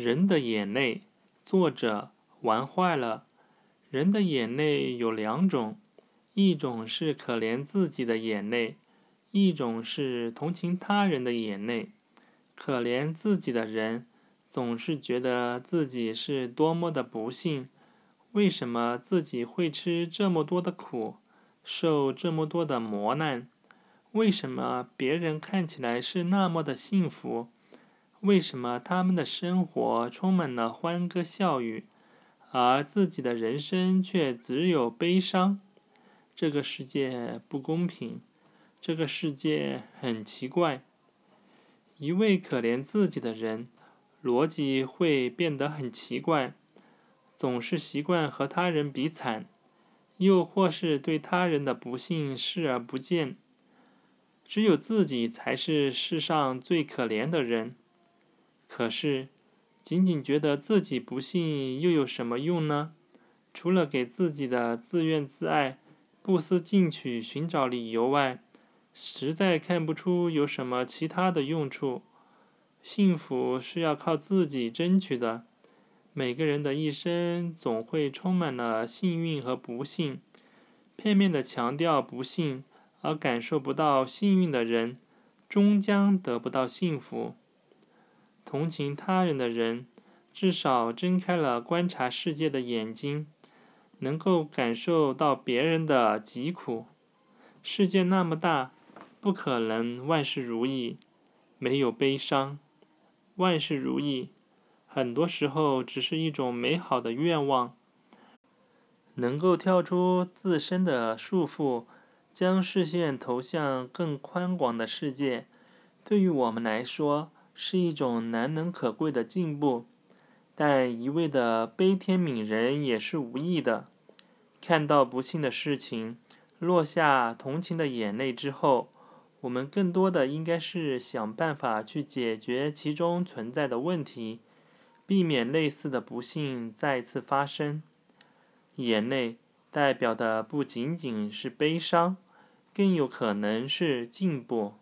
人的眼泪，作者玩坏了。人的眼泪有两种，一种是可怜自己的眼泪，一种是同情他人的眼泪。可怜自己的人，总是觉得自己是多么的不幸，为什么自己会吃这么多的苦，受这么多的磨难？为什么别人看起来是那么的幸福？为什么他们的生活充满了欢歌笑语，而自己的人生却只有悲伤？这个世界不公平，这个世界很奇怪。一位可怜自己的人，逻辑会变得很奇怪，总是习惯和他人比惨，又或是对他人的不幸视而不见。只有自己才是世上最可怜的人。可是，仅仅觉得自己不幸又有什么用呢？除了给自己的自怨自艾、不思进取寻找理由外，实在看不出有什么其他的用处。幸福是要靠自己争取的。每个人的一生总会充满了幸运和不幸。片面的强调不幸而感受不到幸运的人，终将得不到幸福。同情他人的人，至少睁开了观察世界的眼睛，能够感受到别人的疾苦。世界那么大，不可能万事如意，没有悲伤。万事如意，很多时候只是一种美好的愿望，能够跳出自身的束缚，将视线投向更宽广的世界。对于我们来说，是一种难能可贵的进步，但一味的悲天悯人也是无益的。看到不幸的事情，落下同情的眼泪之后，我们更多的应该是想办法去解决其中存在的问题，避免类似的不幸再次发生。眼泪代表的不仅仅是悲伤，更有可能是进步。